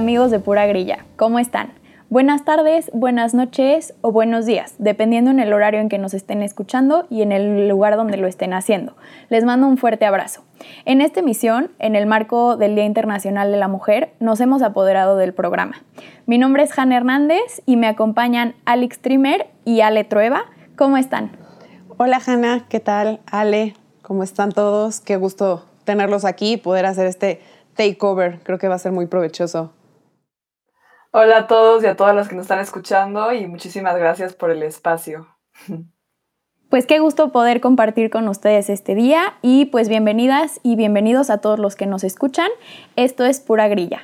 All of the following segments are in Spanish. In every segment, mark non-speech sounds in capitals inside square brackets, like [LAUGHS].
amigos de Pura Grilla, ¿cómo están? Buenas tardes, buenas noches o buenos días, dependiendo en el horario en que nos estén escuchando y en el lugar donde lo estén haciendo. Les mando un fuerte abrazo. En esta emisión, en el marco del Día Internacional de la Mujer, nos hemos apoderado del programa. Mi nombre es Hanna Hernández y me acompañan Alex Trimer y Ale Trueba. ¿Cómo están? Hola Hanna, ¿qué tal? Ale, ¿cómo están todos? Qué gusto tenerlos aquí y poder hacer este takeover. Creo que va a ser muy provechoso. Hola a todos y a todas las que nos están escuchando y muchísimas gracias por el espacio. [LAUGHS] Pues qué gusto poder compartir con ustedes este día y pues bienvenidas y bienvenidos a todos los que nos escuchan. Esto es Pura Grilla.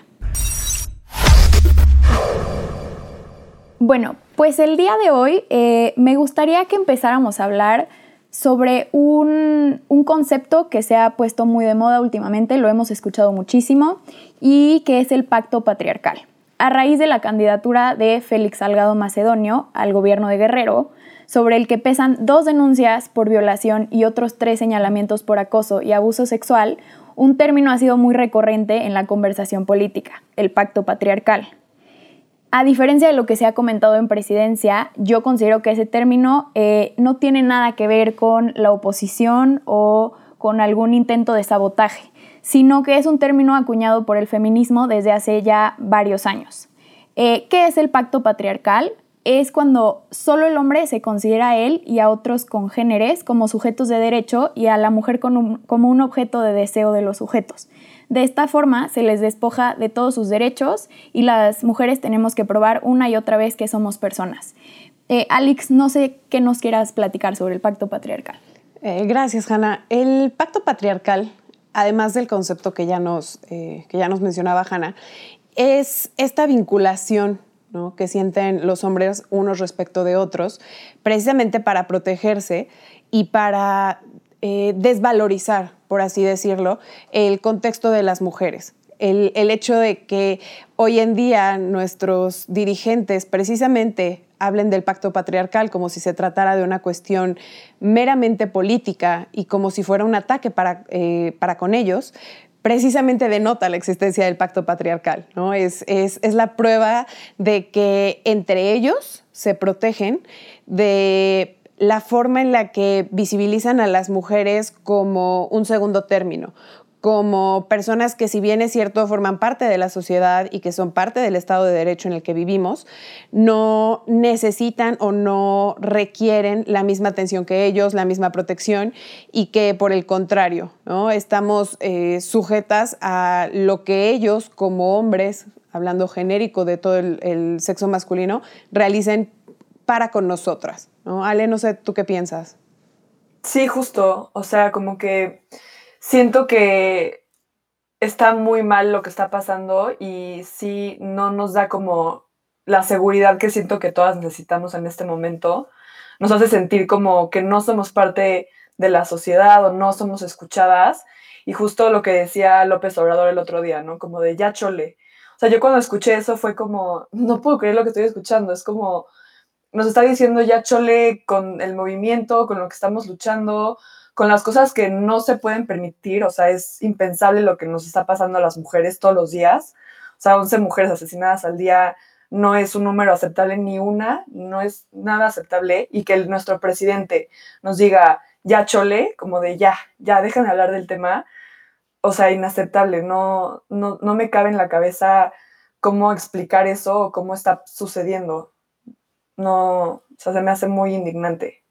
Bueno, pues el día de hoy eh, me gustaría que empezáramos a hablar sobre un, un, concepto que se ha puesto muy de moda últimamente, lo hemos escuchado muchísimo, y que es el pacto patriarcal a raíz de la candidatura de Félix Salgado Macedonio al gobierno de Guerrero, sobre el que pesan dos denuncias por violación y otros tres señalamientos por acoso y abuso sexual, un término ha sido muy recurrente en la conversación política, el pacto patriarcal. A diferencia de lo que se ha comentado en presidencia, yo considero que ese término eh, no tiene nada que ver con la oposición o con algún intento de sabotaje sino que es un término acuñado por el feminismo desde hace ya varios años. Eh, ¿Qué es el pacto patriarcal? Es cuando solo el hombre se considera a él y a otros congéneres como sujetos de derecho y a la mujer como un objeto de deseo de los sujetos. De esta forma se les despoja de todos sus derechos y las mujeres tenemos que probar una y otra vez que somos personas. Eh, Alex, no sé qué nos quieras platicar sobre el pacto patriarcal. Eh, gracias, Hanna. El pacto patriarcal además del concepto que ya nos, eh, que ya nos mencionaba Hanna, es esta vinculación que sienten los hombres unos respecto de otros, precisamente para protegerse y para eh, desvalorizar, por así decirlo, el contexto de las mujeres. El, el, hecho de que hoy en día nuestros dirigentes precisamente hablen del pacto patriarcal como si se tratara de una cuestión meramente política y como si fuera un ataque para, eh, para con ellos, precisamente denota la existencia del pacto patriarcal. ¿no? Es, es, es la prueba de que entre ellos se protegen de la forma en la que visibilizan a las mujeres como un segundo término, como personas que si bien es cierto forman parte de la sociedad y que son parte del Estado de Derecho en el que vivimos, no necesitan o no requieren la misma atención que ellos, la misma protección y que por el contrario, ¿no? estamos eh, sujetas a lo que ellos como hombres, hablando genérico de todo el, el sexo masculino, realicen para con nosotras. ¿no? Ale, no sé, ¿tú qué piensas? Sí, justo, o sea, como que siento que está muy mal lo que está pasando y sí no nos da como la seguridad que siento que todas necesitamos en este momento. Nos hace sentir como que no somos parte de la sociedad o no somos escuchadas. Y justo lo que decía López Obrador el otro día, ¿no? Como de ya chole. O sea, yo cuando escuché eso fue como, no puedo creer lo que estoy escuchando. Es como, nos está diciendo ya chole con el movimiento, con lo que estamos luchando, con las cosas que no se pueden permitir, o sea, es impensable lo que nos está pasando a las mujeres todos los días. O sea, 11 mujeres asesinadas al día no es un número aceptable ni una, no es nada aceptable y que nuestro presidente nos diga, ya chole, como de ya, ya, dejen de hablar del tema, o sea, inaceptable, no, no, no me cabe en la cabeza cómo explicar eso o cómo está sucediendo. No, o sea, se me hace muy indignante.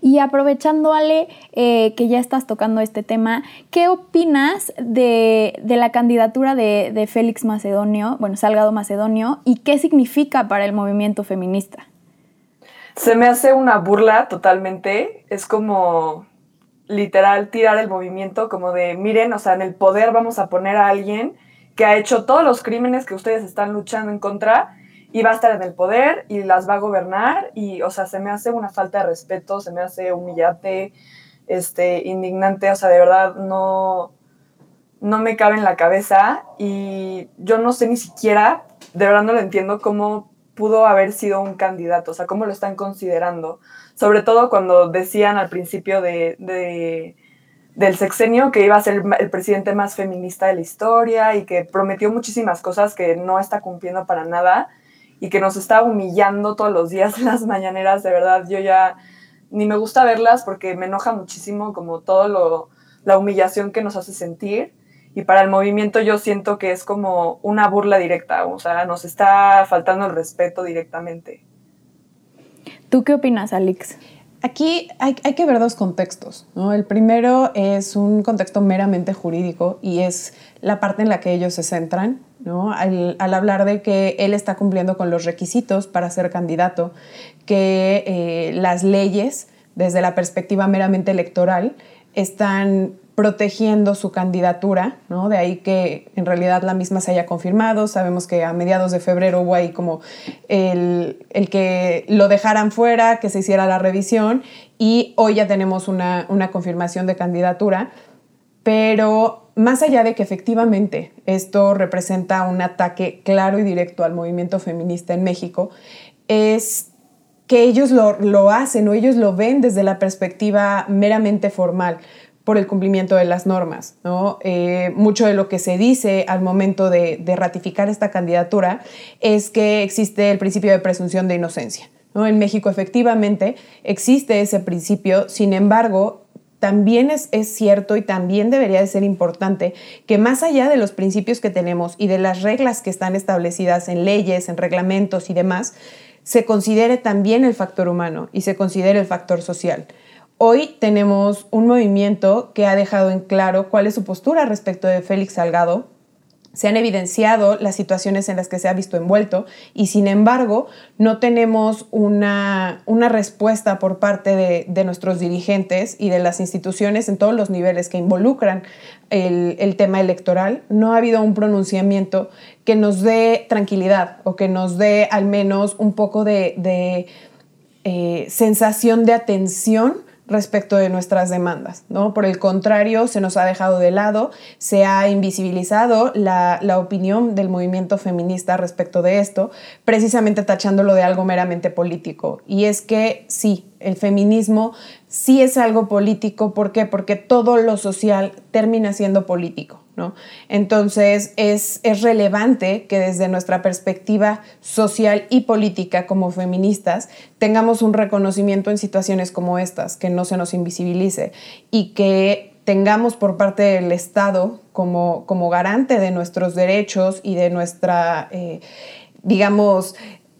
Y aprovechando, Ale, eh, que ya estás tocando este tema, ¿qué opinas de, la candidatura de, Félix Macedonio, bueno, Salgado Macedonio, y qué significa para el movimiento feminista? Se me hace una burla totalmente. Es como literal tirar el movimiento, como de, miren, o sea, en el poder vamos a poner a alguien que ha hecho todos los crímenes que ustedes están luchando en contra y va a estar en el poder y las va a gobernar y, o sea, se me hace una falta de respeto, se me hace humillante, este, indignante, o sea, de verdad no, no me cabe en la cabeza y yo no sé ni siquiera, de verdad no lo entiendo cómo pudo haber sido un candidato, o sea, cómo lo están considerando, sobre todo cuando decían al principio de, del sexenio que iba a ser el presidente más feminista de la historia y que prometió muchísimas cosas que no está cumpliendo para nada y que nos está humillando todos los días las mañaneras, de verdad, yo ya ni me gusta verlas porque me enoja muchísimo como todo lo, la humillación que nos hace sentir y para el movimiento yo siento que es como una burla directa, o sea, nos está faltando el respeto directamente. ¿Tú qué opinas, Alex? Aquí hay, que ver dos contextos. ¿no? El primero es un contexto meramente jurídico y es la parte en la que ellos se centran, ¿no? al, hablar de que él está cumpliendo con los requisitos para ser candidato, que eh, las leyes, desde la perspectiva meramente electoral, están protegiendo su candidatura, ¿no? De ahí que en realidad la misma se haya confirmado. Sabemos que a mediados de febrero hubo ahí como el, que lo dejaran fuera, que se hiciera la revisión y hoy ya tenemos una, una confirmación de candidatura. Pero más allá de que efectivamente esto representa un ataque claro y directo al movimiento feminista en México, es que ellos lo, lo, hacen o ellos lo ven desde la perspectiva meramente formal por el cumplimiento de las normas. ¿no? Eh, mucho de lo que se dice al momento de, ratificar esta candidatura es que existe el principio de presunción de inocencia. ¿no? En México efectivamente existe ese principio, sin embargo, también es, es, cierto y también debería de ser importante que más allá de los principios que tenemos y de las reglas que están establecidas en leyes, en reglamentos y demás, se considere también el factor humano y se considere el factor social. Hoy tenemos un movimiento que ha dejado en claro cuál es su postura respecto de Félix Salgado. Se han evidenciado las situaciones en las que se ha visto envuelto y sin embargo no tenemos una, respuesta por parte de, nuestros dirigentes y de las instituciones en todos los niveles que involucran el, tema electoral. No ha habido un pronunciamiento que nos dé tranquilidad o que nos dé al menos un poco de, eh, sensación de atención respecto de nuestras demandas. ¿no? Por el contrario, se nos ha dejado de lado, se ha invisibilizado la, opinión del movimiento feminista respecto de esto, precisamente tachándolo de algo meramente político. Y es que sí, el feminismo sí es algo político. ¿Por qué? Porque todo lo social termina siendo político. Entonces es, relevante que desde nuestra perspectiva social y política como feministas tengamos un reconocimiento en situaciones como estas, que no se nos invisibilice y que tengamos por parte del Estado como, garante de nuestros derechos y de nuestra, eh, digamos,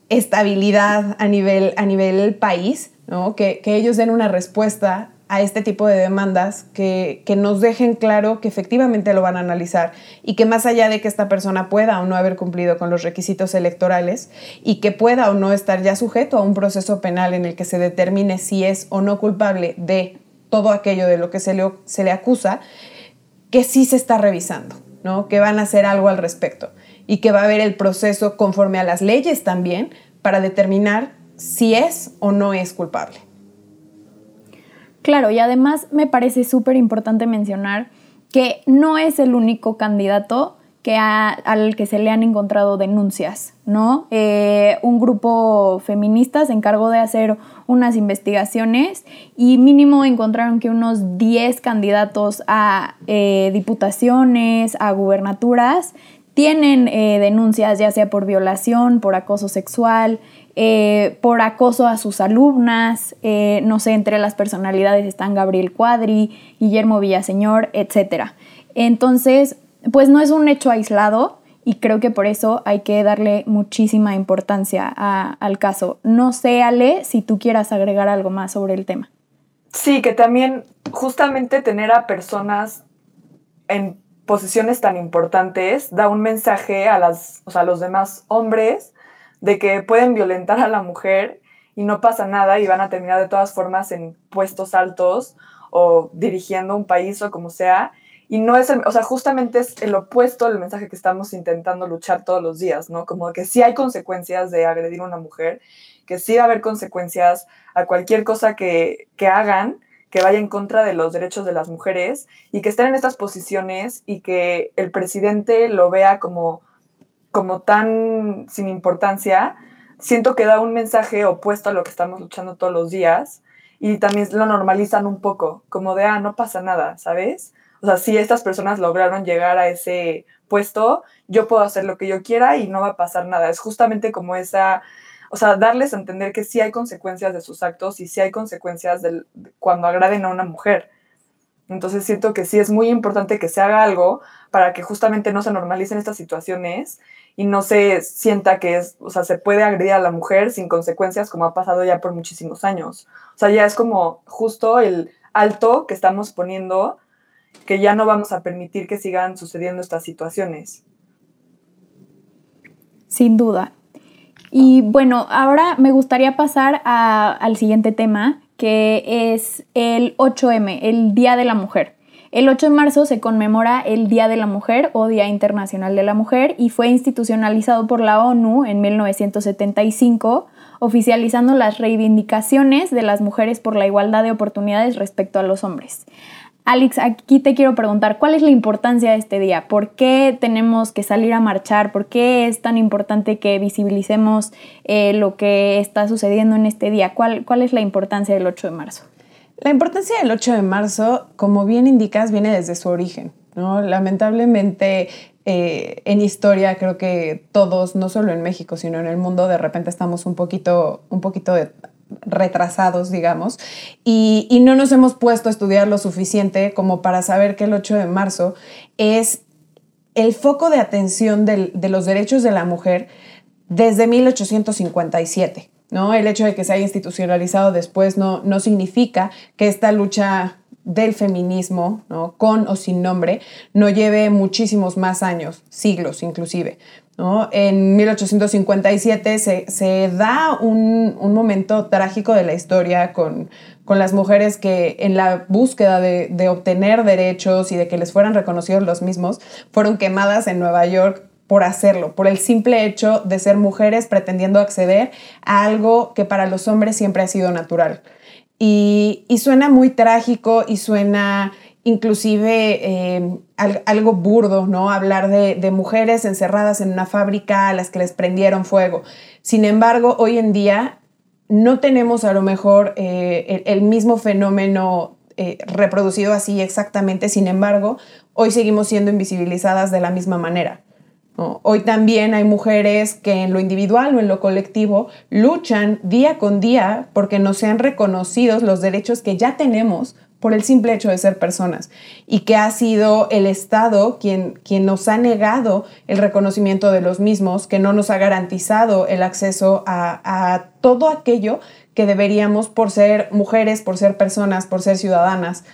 estabilidad a nivel, a nivel país, que, que ellos den una respuesta a este tipo de demandas que, nos dejen claro que efectivamente lo van a analizar y que más allá de que esta persona pueda o no haber cumplido con los requisitos electorales y que pueda o no estar ya sujeto a un proceso penal en el que se determine si es o no culpable de todo aquello de lo que se le, se le acusa, que sí se está revisando, ¿no? que van a hacer algo al respecto y que va a haber el proceso conforme a las leyes también para determinar si es o no es culpable. Claro, y además me parece súper importante mencionar que no es el único candidato que al que se le han encontrado denuncias, ¿no? Eh, un grupo feminista se encargó de hacer unas investigaciones y mínimo encontraron que unos 10 candidatos a eh, diputaciones, a gubernaturas, tienen eh, denuncias ya sea por violación, por acoso sexual, eh, por acoso a sus alumnas, eh, no sé, entre las personalidades están Gabriel Cuadri, Guillermo Villaseñor, etc. Entonces, pues no es un hecho aislado y creo que por eso hay que darle muchísima importancia al caso. No sé, Ale, si tú quieras agregar algo más sobre el tema. Sí, que también justamente tener a personas en posiciones tan importantes da un mensaje a, las, a los demás hombres de que pueden violentar a la mujer y no pasa nada y van a terminar de todas formas en puestos altos o dirigiendo un país o como sea. Y no es, el, o sea, justamente es el opuesto del mensaje que estamos intentando luchar todos los días, ¿no? Como que sí hay consecuencias de agredir a una mujer, que sí va a haber consecuencias a cualquier cosa que, que hagan, que vaya en contra de los derechos de las mujeres y que estén en estas posiciones y que el presidente lo vea como como tan sin importancia, siento que da un mensaje opuesto a lo que estamos luchando todos los días y también lo normalizan un poco, como de, ah, no pasa nada, ¿sabes? O sea, si estas personas lograron llegar a ese puesto, yo puedo hacer lo que yo quiera y no va a pasar nada. Es justamente como esa, o sea, darles a entender que sí hay consecuencias de sus actos y sí hay consecuencias del, cuando agraden a una mujer. Entonces siento que sí es muy importante que se haga algo para que justamente no se normalicen estas situaciones y no se sienta que es, o sea, se puede agredir a la mujer sin consecuencias como ha pasado ya por muchísimos años. O sea, ya es como justo el alto que estamos poniendo que ya no vamos a permitir que sigan sucediendo estas situaciones. Sin duda. Y bueno, ahora me gustaría pasar al siguiente tema, que es el 8M, el Día de la Mujer. El 8 de marzo se conmemora el Día de la Mujer o Día Internacional de la Mujer y fue institucionalizado por la ONU en 1975, oficializando las reivindicaciones de las mujeres por la igualdad de oportunidades respecto a los hombres. Alex, aquí te quiero preguntar, ¿cuál es la importancia de este día? ¿Por qué tenemos que salir a marchar? ¿Por qué es tan importante que visibilicemos eh, lo que está sucediendo en este día? ¿Cuál, ¿Cuál es la importancia del 8 de marzo? La importancia del 8 de marzo, como bien indicas, viene desde su origen. ¿no? Lamentablemente, eh, en historia creo que todos, no solo en México, sino en el mundo, de repente estamos un poquito, un poquito retrasados, digamos, y, no nos hemos puesto a estudiar lo suficiente como para saber que el 8 de marzo es el foco de atención de los derechos de la mujer desde 1857. ¿no? El hecho de que se haya institucionalizado después no, no significa que esta lucha del feminismo, ¿no? con o sin nombre, no lleve muchísimos más años, siglos inclusive. En 1857 se, da un, momento trágico de la historia con, las mujeres que en la búsqueda de, obtener derechos y de que les fueran reconocidos los mismos, fueron quemadas en Nueva York por hacerlo, por el simple hecho de ser mujeres pretendiendo acceder a algo que para los hombres siempre ha sido natural. Y, y suena muy trágico y suena inclusive eh, algo burdo, ¿no? Hablar de, mujeres encerradas en una fábrica a las que les prendieron fuego. Sin embargo, hoy en día no tenemos a lo mejor eh, el, mismo fenómeno eh, reproducido así exactamente, sin embargo, hoy seguimos siendo invisibilizadas de la misma manera. Hoy también hay mujeres que en lo individual o en lo colectivo luchan día con día porque no sean reconocidos los derechos que ya tenemos por el simple hecho de ser personas y que ha sido el Estado quien, quien nos ha negado el reconocimiento de los mismos, que no nos ha garantizado el acceso a, todo aquello que deberíamos por ser mujeres, por ser personas, por ser ciudadanas.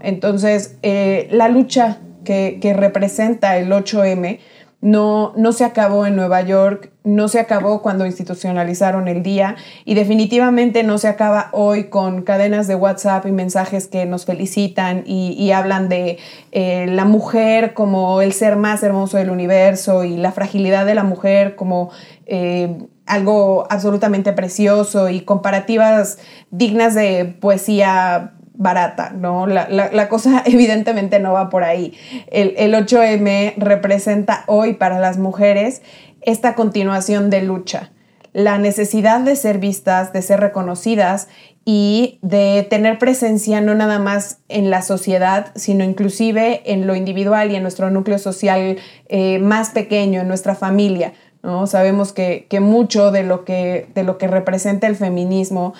Entonces, eh, la lucha que, que representa el 8M no, no se acabó en Nueva York, no se acabó cuando institucionalizaron el día y definitivamente no se acaba hoy con cadenas de WhatsApp y mensajes que nos felicitan y, hablan de eh, la mujer como el ser más hermoso del universo y la fragilidad de la mujer como eh, algo absolutamente precioso y comparativas dignas de poesía barata, ¿no? La, cosa [LAUGHS] evidentemente no va por ahí. El, el 8M representa hoy para las mujeres esta continuación de lucha, la necesidad de ser vistas, de ser reconocidas y de tener presencia no nada más en la sociedad, sino inclusive en lo individual y en nuestro núcleo social eh, más pequeño, en nuestra familia. ¿no? Sabemos que, mucho de lo que, de lo que representa el feminismo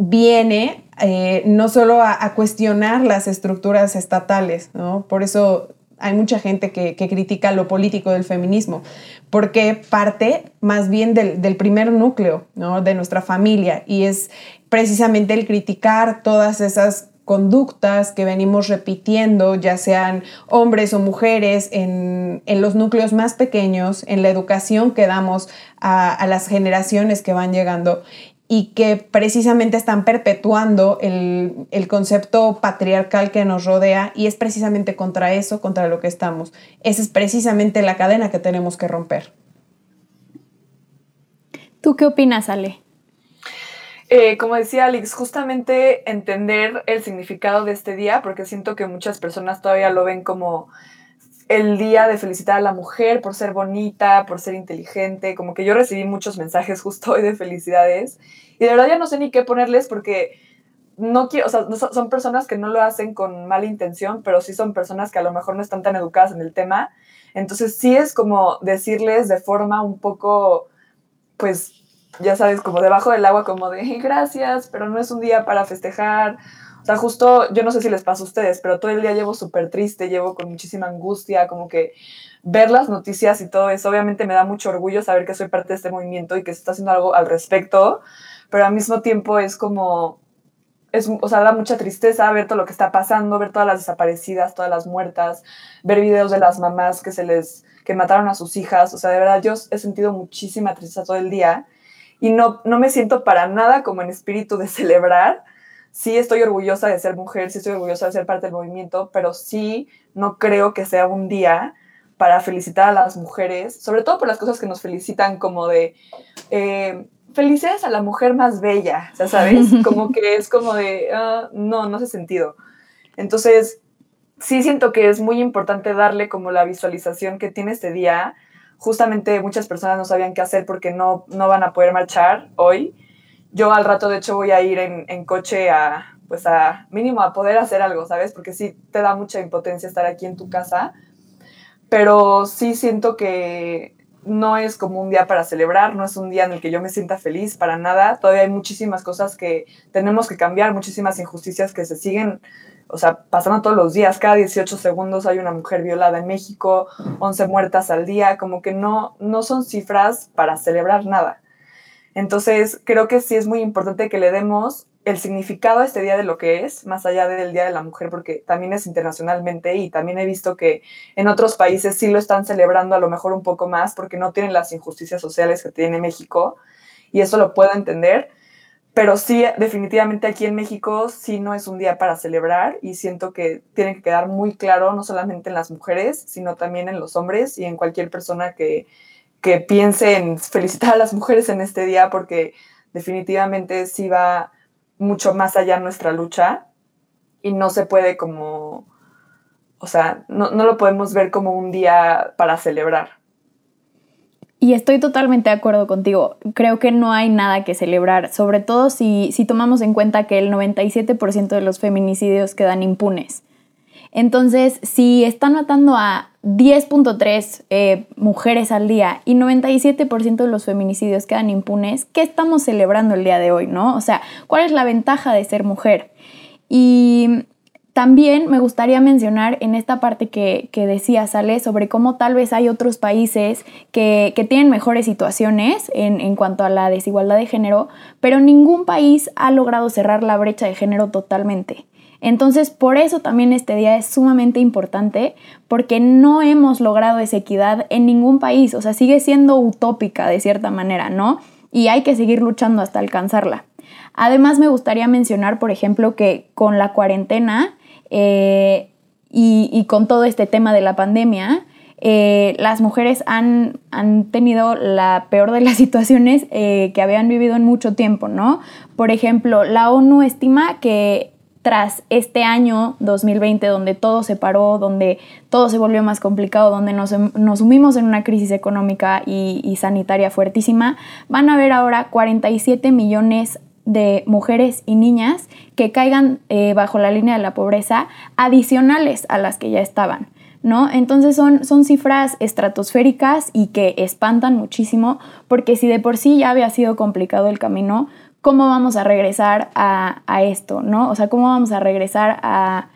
viene eh, no solo a, cuestionar las estructuras estatales, ¿no? Por eso hay mucha gente que, critica lo político del feminismo, porque parte más bien del, primer núcleo ¿no? de nuestra familia y es precisamente el criticar todas esas conductas que venimos repitiendo, ya sean hombres o mujeres, en, los núcleos más pequeños, en la educación que damos a las generaciones que van llegando y que precisamente están perpetuando el, concepto patriarcal que nos rodea y es precisamente contra eso, contra lo que estamos. Esa es precisamente la cadena que tenemos que romper. ¿Tú qué opinas, Ale? Eh, como decía Alex, justamente entender el significado de este día, porque siento que muchas personas todavía lo ven como el día de felicitar a la mujer por ser bonita, por ser inteligente, como que yo recibí muchos mensajes [LAUGHS] justo hoy de felicidades y de verdad ya no sé ni qué ponerles porque no quiero, o sea, son personas que no lo hacen con mala intención, pero sí son personas que a lo mejor no están tan educadas en el tema. Entonces sí es como decirles de forma un poco, pues, ya sabes, como debajo del agua, como de gracias, pero no es un día para festejar. O sea, justo, yo no sé si les pasa a ustedes, pero todo el día llevo súper triste, llevo con muchísima angustia, como que ver las noticias y todo eso, obviamente me da mucho orgullo saber que soy parte de este movimiento y que se está haciendo algo al respecto, pero al mismo tiempo es como, es, o sea, da mucha tristeza ver todo lo que está pasando, ver todas las desaparecidas, todas las muertas, ver videos de las mamás que se les, que mataron a sus hijas, o sea, de verdad yo he sentido muchísima tristeza todo el día y no, no me siento para nada como en espíritu de [LAUGHS] celebrar. Sí estoy orgullosa de ser mujer, sí estoy orgullosa de ser parte del movimiento, pero sí no creo que sea un día para felicitar a las mujeres, sobre todo por las cosas que nos felicitan como de... Eh, felicidades a la mujer más bella, ¿sabes? [LAUGHS] Como que es como de, ah, no, no hace sentido. Entonces, sí siento que es muy importante darle como la visualización que tiene este día. Justamente muchas personas no sabían qué hacer porque no, no van a poder marchar hoy. Yo al rato, de hecho, voy a ir en, coche a, pues a mínimo a poder hacer algo, ¿sabes? Porque sí te da mucha impotencia estar aquí en tu casa. Pero sí siento que no es como un día para celebrar, no es un día en el que yo me sienta feliz para nada. Todavía hay muchísimas cosas que tenemos que cambiar, muchísimas injusticias que se siguen, o sea, pasando todos los días. Cada 18 segundos hay una mujer violada en México, 11 muertas al día, como que no, no son cifras para celebrar nada. Entonces, creo que sí es muy importante que le demos el significado a este día de lo que es, más allá del Día de la Mujer, porque también es internacionalmente y también he visto que en otros países sí lo están celebrando a lo mejor un poco más porque no tienen las injusticias sociales que tiene México y eso lo puedo entender, pero sí definitivamente aquí en México sí no es un día para celebrar y siento que tiene que quedar muy claro no solamente en las mujeres, sino también en los hombres y en cualquier persona que, que piense en felicitar a las mujeres en este día porque definitivamente sí va mucho más allá nuestra lucha y no se puede como, o sea, no, lo podemos ver como un día para celebrar. Y estoy totalmente de acuerdo contigo. Creo que no hay nada que celebrar, sobre todo si, si tomamos en cuenta que el 97% de los feminicidios quedan impunes. Entonces, si están matando a 10.3 eh, mujeres al día y 97% de los feminicidios quedan impunes, ¿qué estamos celebrando el día de hoy, no? O sea, ¿cuál es la ventaja de ser mujer? Y también me gustaría mencionar en esta parte que, que decía Sale sobre cómo tal vez hay otros países que, tienen mejores situaciones en, en, cuanto a la desigualdad de género, pero ningún país ha logrado cerrar la brecha de género totalmente. Entonces, por eso también este día es sumamente importante, porque no hemos logrado esa equidad en ningún país, o sea, sigue siendo utópica de cierta manera, ¿no? Y hay que seguir luchando hasta alcanzarla. Además, me gustaría mencionar, por ejemplo, que con la cuarentena eh, y, con todo este tema de la pandemia, eh, las mujeres han, tenido la peor de las [LAUGHS] situaciones eh, que habían vivido en mucho tiempo, ¿no? Por ejemplo, la ONU estima que tras este año 2020 donde todo se paró, donde todo se volvió más complicado, donde nos, nos sumimos en una crisis económica y, sanitaria fuertísima, van a haber ahora 47 millones de mujeres y niñas que caigan eh, bajo la línea de la pobreza adicionales a las que ya estaban. ¿No? Entonces son, son cifras estratosféricas y que espantan muchísimo porque si de por sí ya había sido complicado el camino, cómo vamos a regresar a, esto, ¿no? O sea, cómo vamos a regresar a,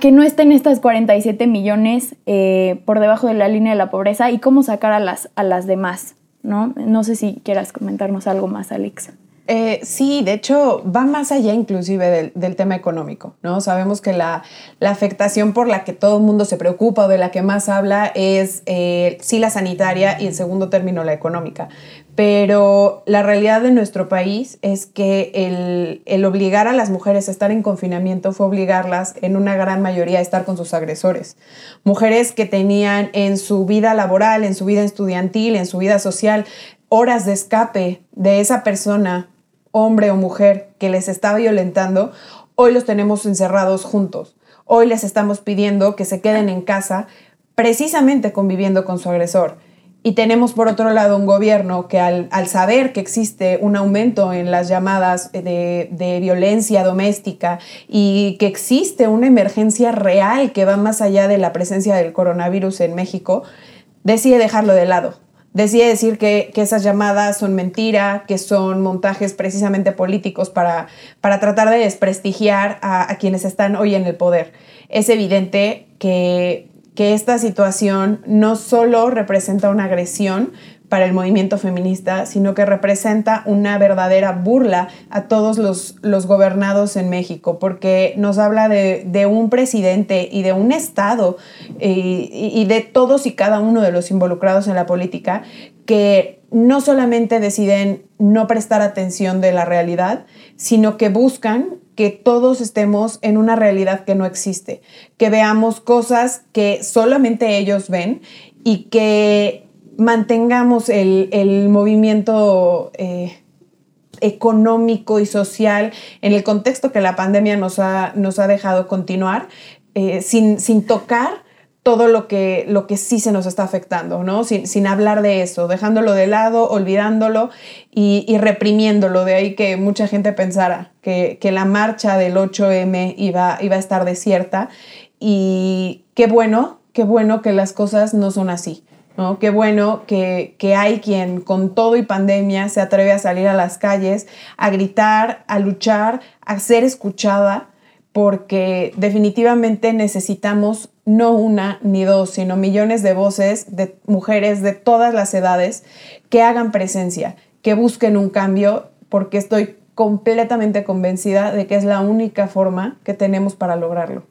que no estén estas 47 millones eh, por debajo de la línea de la pobreza y cómo sacar a las, a las demás, ¿no? No sé si quieras comentarnos algo más, Alex. Eh, sí, de hecho va más allá inclusive del, tema económico, ¿no? Sabemos que la, afectación por la que todo el mundo se preocupa o de la que más habla es eh, sí la sanitaria y en segundo término la económica. Pero la realidad de nuestro país es que el, el obligar a las mujeres a estar en confinamiento fue obligarlas en una gran mayoría a estar con sus agresores. Mujeres que tenían en su vida laboral, en su vida estudiantil, en su vida social, horas de escape de esa persona hombre o mujer que les está violentando, hoy los tenemos encerrados juntos. Hoy les estamos pidiendo que se queden en casa precisamente conviviendo con su agresor. Y tenemos por otro lado un gobierno que al, saber que existe un aumento en las llamadas de, de, violencia doméstica y que existe una emergencia real que va más allá de la presencia del coronavirus en México, decide dejarlo de lado. Decide decir que, esas llamadas son mentira, que son montajes precisamente políticos para, para tratar de desprestigiar a, a quienes están hoy en el poder. Es evidente que que esta situación no solo representa una agresión para el movimiento feminista, sino que representa una verdadera burla a todos los, los gobernados en México, porque nos habla de, un presidente y de un Estado y, y de todos y cada uno de los involucrados en la política que no solamente deciden no prestar atención de la realidad, sino que buscan que todos estemos en una realidad que no existe, que veamos cosas que solamente ellos ven y que mantengamos el, movimiento eh, económico y social en el contexto que la pandemia nos ha, nos ha dejado continuar eh, sin, sin tocar todo lo que, lo que sí se nos está afectando, ¿no? Sin, hablar de eso, dejándolo de lado, olvidándolo y, reprimiéndolo. De ahí que mucha gente pensara que, la marcha del 8M iba, iba a estar desierta. Y qué bueno, qué bueno que las cosas no son así. ¿no? Qué bueno que, que, hay quien con todo y pandemia se atreve a salir a las calles, a gritar, a luchar, a ser escuchada, porque definitivamente necesitamos no una ni dos, sino millones de voces de mujeres de todas las edades que hagan presencia, que busquen un cambio, porque estoy completamente convencida de que es la única forma que tenemos para lograrlo.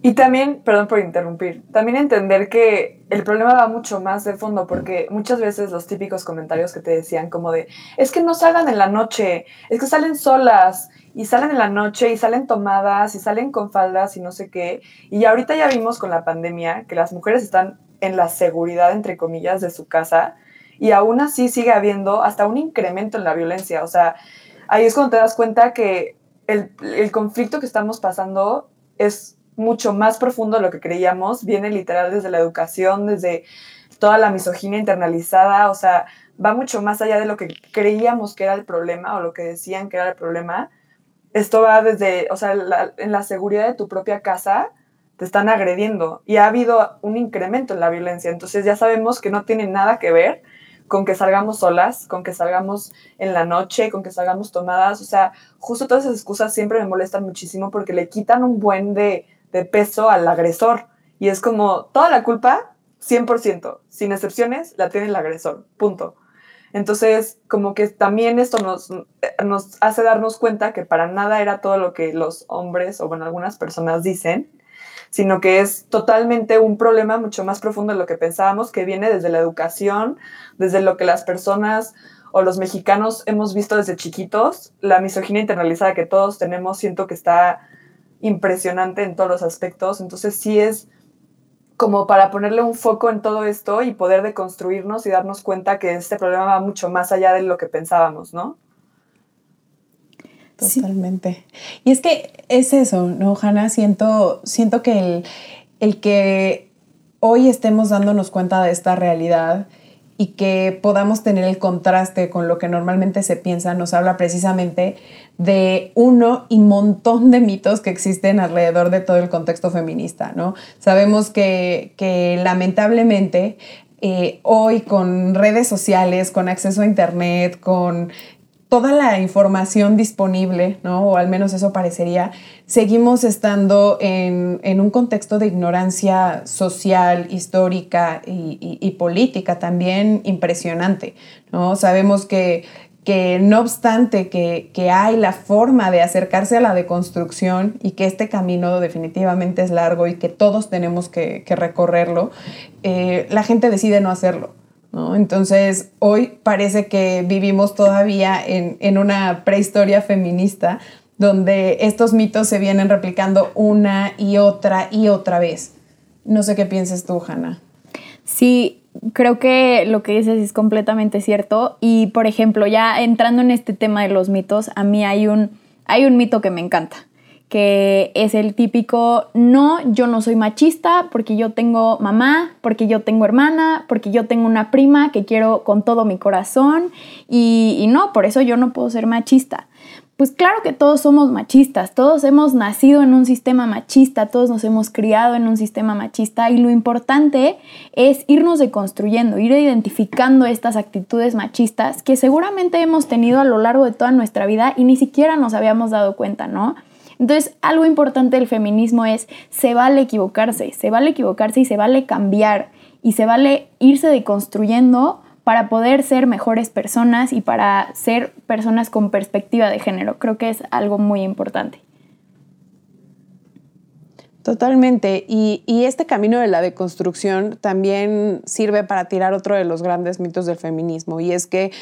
Y también, perdón por interrumpir, también entender que el problema va mucho más de fondo, porque muchas veces los típicos comentarios que te decían como de, es que no salgan en la noche, es que salen solas, y salen en la noche y salen tomadas y salen con faldas y no sé qué. Y ahorita ya vimos con la pandemia que las mujeres están en la seguridad, entre comillas, de su casa y aún así sigue habiendo hasta un incremento en la violencia. O sea, ahí es cuando te das cuenta que el, el conflicto que estamos pasando es mucho más profundo de lo que creíamos, viene literal desde la educación, desde toda la misoginia internalizada, o sea, va mucho más allá de lo que creíamos que era el problema o lo que decían que era el problema esto va desde, o sea, en la seguridad de tu propia casa te están agrediendo y ha habido un incremento en la violencia. Entonces ya sabemos que no tiene nada que ver con que salgamos solas, con que salgamos en la noche, con que salgamos tomadas. O sea, justo todas esas excusas siempre me molestan muchísimo porque le quitan un buen de, de peso al agresor. Y es como toda la culpa, 100%, sin excepciones, la tiene el agresor. Punto. Entonces, como que también esto nos, nos hace darnos cuenta que para nada era todo lo que los hombres o bueno, algunas personas dicen, sino que es totalmente un problema mucho más profundo de lo que pensábamos, que viene desde la educación, desde lo que las personas o los mexicanos hemos visto desde chiquitos, la misoginia internalizada que todos tenemos, siento que está impresionante en todos los aspectos, entonces sí es como para ponerle un foco en todo esto y poder deconstruirnos y darnos cuenta que este problema va mucho más allá de lo que pensábamos, ¿no? Totalmente. Y es que es eso, ¿no, Hanna? Siento, siento que el, el que hoy estemos dándonos cuenta de esta realidad y que podamos tener el contraste con lo que normalmente se piensa, nos habla precisamente de uno y montón de mitos que existen alrededor de todo el contexto feminista, ¿no? Sabemos que, que lamentablemente eh, hoy con redes sociales, con acceso a internet, con toda la información disponible, ¿no? O al menos eso parecería, seguimos estando en, un contexto de ignorancia social, histórica y, política también impresionante, ¿no? Sabemos que, que no obstante que, hay la forma de acercarse a la deconstrucción y que este camino definitivamente es largo y que todos tenemos que, recorrerlo, eh, la gente decide no hacerlo. Entonces, hoy parece que vivimos todavía en, una prehistoria feminista donde estos mitos se vienen replicando una y otra y otra vez. No sé qué piensas tú, Hanna. Sí, creo que lo que dices es completamente cierto. Y, por ejemplo, ya entrando en este tema de los mitos, a mí hay un, hay un mito que me encanta, que es el típico, no, yo no soy machista porque yo tengo mamá, porque yo tengo hermana, porque yo tengo una prima que quiero con todo mi corazón y, no, por eso yo no puedo ser machista. Pues claro que todos somos machistas, todos hemos nacido en un sistema machista, todos nos hemos criado en un sistema machista y lo importante es irnos deconstruyendo, ir identificando estas actitudes machistas que seguramente hemos tenido a lo largo de toda nuestra vida y ni siquiera nos habíamos dado cuenta, ¿no? Entonces, algo importante del feminismo es, se vale equivocarse, se vale equivocarse y se vale cambiar y se vale irse deconstruyendo para poder ser mejores personas y para ser personas con perspectiva de género. Creo que es algo muy importante. Totalmente. Y, este camino de la deconstrucción también sirve para tirar otro de los grandes mitos del feminismo. Y es que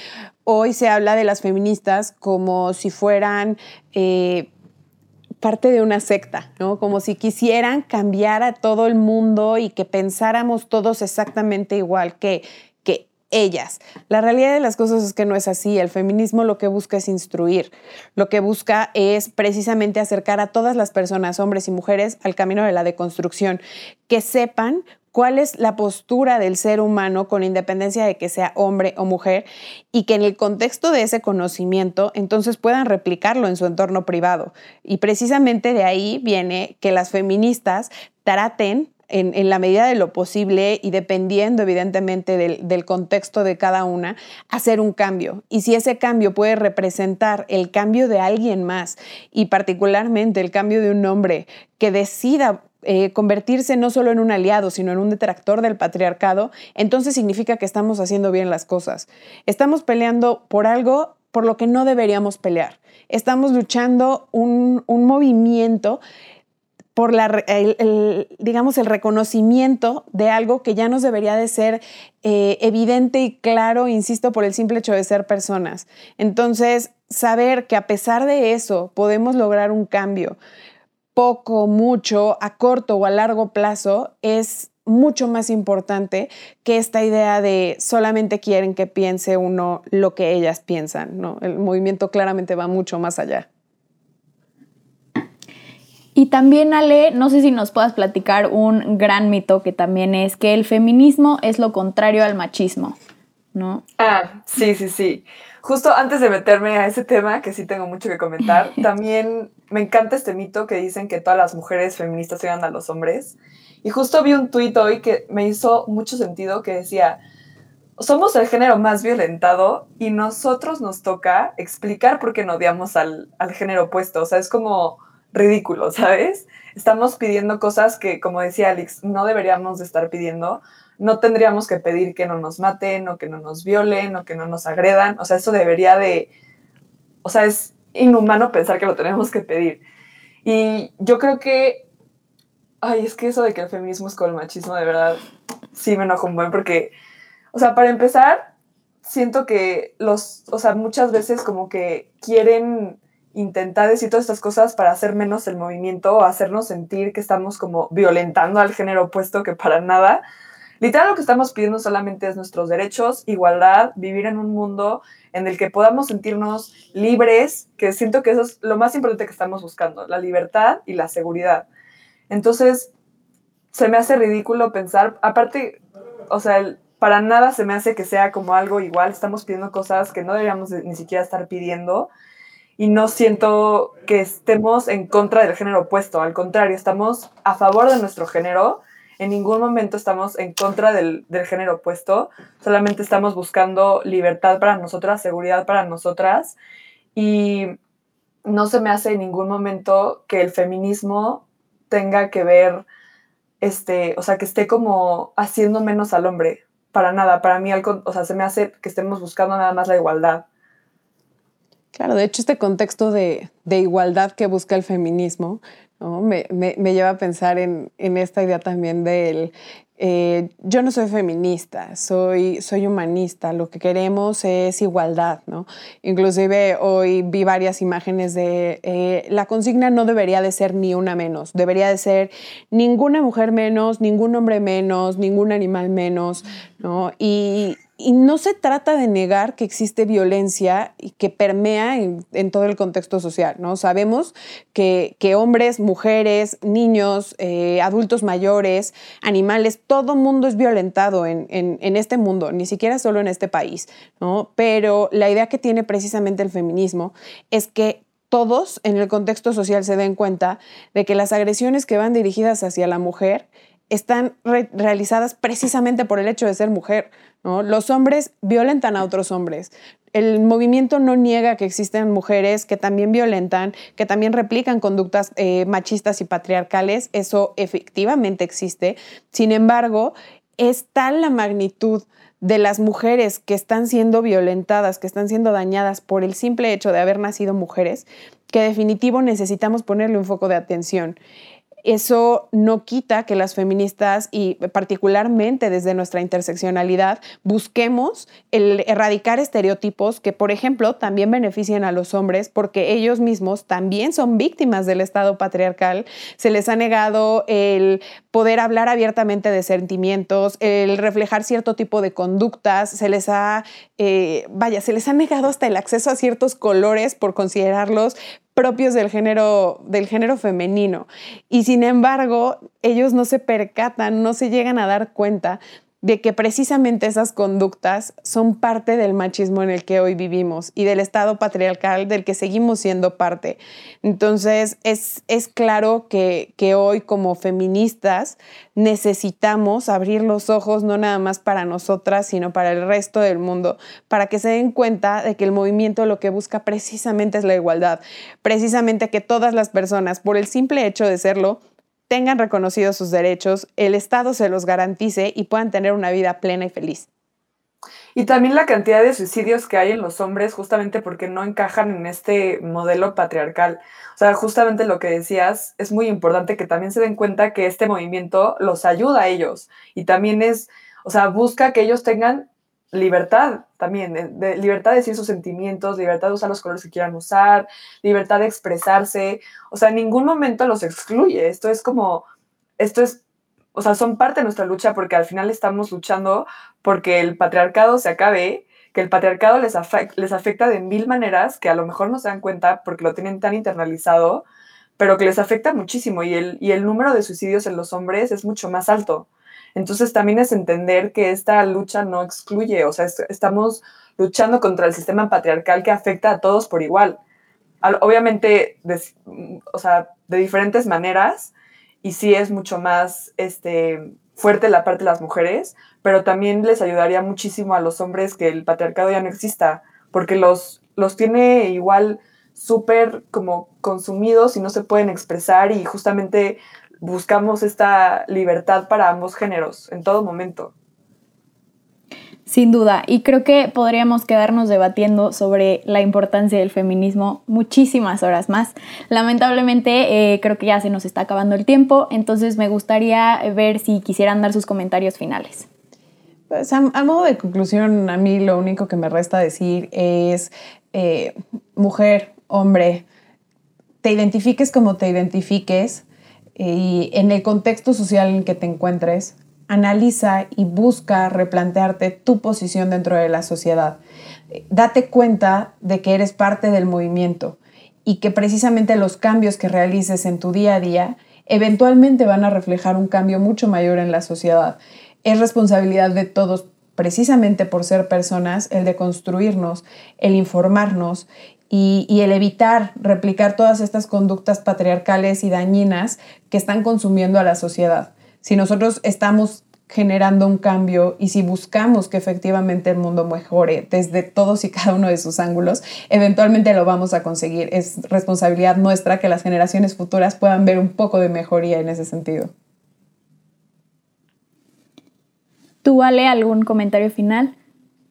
hoy se habla de las feministas como si fueran eh, parte de una secta, ¿no? Como si quisieran cambiar a todo el mundo y que pensáramos todos exactamente igual, que ellas. La realidad de las cosas es que no es así. El feminismo lo que busca es instruir. Lo que busca es precisamente acercar a todas las personas, hombres y mujeres, al camino de la deconstrucción, que sepan cuál es la postura del ser humano con independencia de que sea hombre o mujer y que en el contexto de ese conocimiento entonces puedan replicarlo en su entorno privado. Y precisamente de ahí viene que las feministas traten en, la medida de lo posible y dependiendo evidentemente del, contexto de cada una, hacer un cambio. Y si ese cambio puede representar el cambio de alguien más y particularmente el cambio de un hombre que decida eh, convertirse no solo en un aliado, sino en un detractor del patriarcado, entonces significa que estamos haciendo bien las cosas. Estamos peleando por algo por lo que no deberíamos pelear. Estamos luchando un, un movimiento por la, el, digamos, el reconocimiento de algo que ya nos debería de ser eh, evidente y claro, insisto, por el simple hecho de ser personas. Entonces, saber que a pesar de eso podemos lograr un cambio, poco, mucho, a corto o a largo plazo, es mucho más importante que esta idea de solamente quieren que piense uno lo que ellas piensan. ¿no? El movimiento claramente va mucho más allá. Y también, Ale, no sé si nos puedas platicar un gran mito que también es que el feminismo es lo contrario al machismo, ¿no? Ah, sí, sí, sí. Justo antes de meterme a ese tema, que sí tengo mucho que comentar, [LAUGHS] también me encanta este mito que dicen que todas las mujeres feministas llegan a los hombres. Y justo vi un tuit hoy que me hizo mucho sentido que decía, somos el género más violentado y nosotros nos toca explicar por qué no odiamos al, al género opuesto. O sea, es como ridículo, ¿sabes? Estamos pidiendo cosas que, como decía Alex, no deberíamos de estar pidiendo. No tendríamos que pedir que no nos maten o que no nos violen o que no nos agredan. O sea, eso debería de... O sea, es inhumano pensar que lo tenemos que pedir. Y yo creo que... Ay, es que eso de que el feminismo es con el machismo, de verdad, sí me enojo un buen porque... O sea, para empezar, siento que los... O sea, muchas veces como que quieren intentar decir todas estas cosas para hacer menos el movimiento o hacernos sentir que estamos como violentando al género opuesto que para nada. Literal lo que estamos pidiendo solamente es nuestros derechos, igualdad, vivir en un mundo en el que podamos sentirnos libres, que siento que eso es lo más importante que estamos buscando, la libertad y la seguridad. Entonces, se me hace ridículo pensar, aparte, o sea, para nada se me hace que sea como algo igual, estamos pidiendo cosas que no deberíamos ni siquiera estar pidiendo y no siento que estemos en contra del género opuesto, al contrario, estamos a favor de nuestro género, en ningún momento estamos en contra del, género opuesto, solamente estamos buscando libertad para nosotras, seguridad para nosotras y no se me hace en ningún momento que el feminismo tenga que ver, este, o sea, que esté como haciendo menos al hombre, para nada, para mí, o sea, se me hace que estemos buscando nada más la igualdad. Claro, de hecho este contexto de, igualdad que busca el feminismo me, lleva a pensar en, esta idea también del eh, yo no soy feminista, soy, soy humanista, lo que queremos es igualdad, ¿no? Inclusive hoy vi varias imágenes de eh, la consigna no debería de ser ni una menos, debería de ser ninguna mujer menos, ningún hombre menos, ningún animal menos, ¿no? Y, y no se trata de negar que existe violencia y que permea en, todo el contexto social, ¿no? Sabemos que, hombres, mujeres, niños, eh, adultos mayores, animales, todo mundo es violentado en, en, este mundo, ni siquiera solo en este país, ¿no? Pero la idea que tiene precisamente el feminismo es que todos en el contexto social se den cuenta de que las agresiones que van dirigidas hacia la mujer están realizadas precisamente por el hecho de ser mujer. Los hombres violentan a otros hombres. El movimiento no niega que existen mujeres que también violentan, que también replican conductas eh, machistas y patriarcales. Eso efectivamente existe. Sin embargo, es tal la magnitud de las mujeres que están siendo violentadas, que están siendo dañadas por el simple hecho de haber nacido mujeres, que definitivo necesitamos ponerle un foco de atención. Eso no quita que las feministas y particularmente desde nuestra interseccionalidad busquemos el erradicar estereotipos que, por ejemplo, también beneficien a los hombres porque ellos mismos también son víctimas del Estado patriarcal. Se les ha negado el poder hablar abiertamente de sentimientos, el reflejar cierto tipo de conductas, se les ha, eh, vaya, se les ha negado hasta el acceso a ciertos colores por considerarlos propios del género, del género femenino. Y sin embargo, ellos no se percatan, no se llegan a dar cuenta de que precisamente esas conductas son parte del machismo en el que hoy vivimos y del estado patriarcal del que seguimos siendo parte. Entonces, es, es claro que, que hoy como feministas necesitamos abrir los ojos no nada más para nosotras, sino para el resto del mundo, para que se den cuenta de que el movimiento lo que busca precisamente es la igualdad, precisamente que todas las personas, por el simple hecho de serlo, tengan reconocidos sus derechos, el Estado se los garantice y puedan tener una vida plena y feliz. Y también la cantidad de suicidios que hay en los hombres justamente porque no encajan en este modelo patriarcal. O sea, justamente lo que decías, es muy importante que también se den cuenta que este movimiento los ayuda a ellos y también es, o sea, busca que ellos tengan libertad también, de, libertad de decir sus sentimientos, libertad de usar los colores que quieran usar, libertad de expresarse, o sea, en ningún momento los excluye, esto es como, esto es, o sea, son parte de nuestra lucha porque al final estamos luchando porque el patriarcado se acabe, que el patriarcado les, les afecta de mil maneras que a lo mejor no se dan cuenta porque lo tienen tan internalizado, pero que les afecta muchísimo y el, y el número de suicidios en los hombres es mucho más alto. Entonces también es entender que esta lucha no excluye, o sea, estamos luchando contra el sistema patriarcal que afecta a todos por igual. Obviamente, de, o sea, de diferentes maneras, y sí es mucho más este, fuerte la parte de las mujeres, pero también les ayudaría muchísimo a los hombres que el patriarcado ya no exista, porque los, los tiene igual súper como consumidos y no se pueden expresar y justamente buscamos esta libertad para ambos géneros en todo momento. Sin duda, y creo que podríamos quedarnos debatiendo sobre la importancia del feminismo muchísimas horas más. Lamentablemente, eh, creo que ya se nos está acabando el tiempo, entonces me gustaría ver si quisieran dar sus comentarios finales. Pues a, modo de conclusión, a mí lo único que me resta decir es, eh, mujer, hombre, te identifiques como te identifiques, y en el contexto social en que te encuentres, analiza y busca replantearte tu posición dentro de la sociedad. Date cuenta de que eres parte del movimiento y que precisamente los cambios que realices en tu día a día eventualmente van a reflejar un cambio mucho mayor en la sociedad. Es responsabilidad de todos precisamente por ser personas, el de construirnos, el informarnos y, el evitar replicar todas estas conductas patriarcales y dañinas que están consumiendo a la sociedad. Si nosotros estamos generando un cambio y si buscamos que efectivamente el mundo mejore desde todos y cada uno de sus ángulos, eventualmente lo vamos a conseguir. Es responsabilidad nuestra que las generaciones futuras puedan ver un poco de mejoría en ese sentido. ¿Tú, Ale, algún comentario final?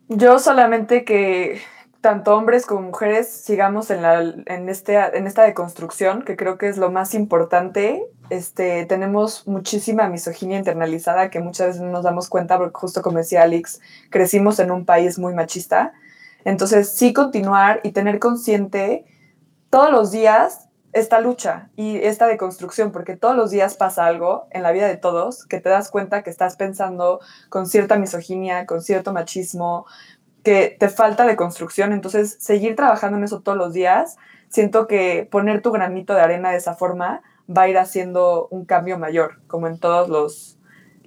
Yo solamente que tanto hombres como mujeres sigamos en, la, en, este, en esta deconstrucción, que creo que es lo más importante. Este, tenemos muchísima misoginia internalizada que muchas veces no nos damos cuenta, porque justo como decía Alex, crecimos en un país muy machista. Entonces, sí continuar y tener consciente todos los días esta lucha y esta deconstrucción, porque todos los días pasa algo en la vida de todos que te das cuenta que estás pensando con cierta misoginia, con cierto machismo, que te falta de construcción. Entonces, seguir trabajando en eso todos los días, siento que poner tu granito de arena de esa forma va a ir haciendo un cambio mayor, como en todos los,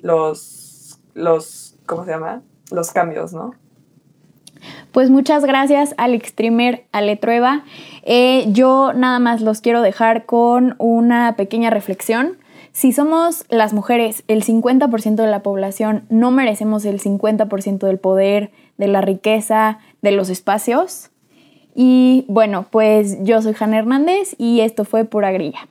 los, los, ¿cómo se llama? Los cambios, ¿no? Pues muchas gracias al extremer Ale Trueba. Eh, yo nada más los quiero dejar con una pequeña reflexión. Si somos las mujeres el 50% de la población, no merecemos el 50% del poder, de la riqueza, de los espacios. Y bueno, pues yo soy Jana Hernández y esto fue Pura Grilla.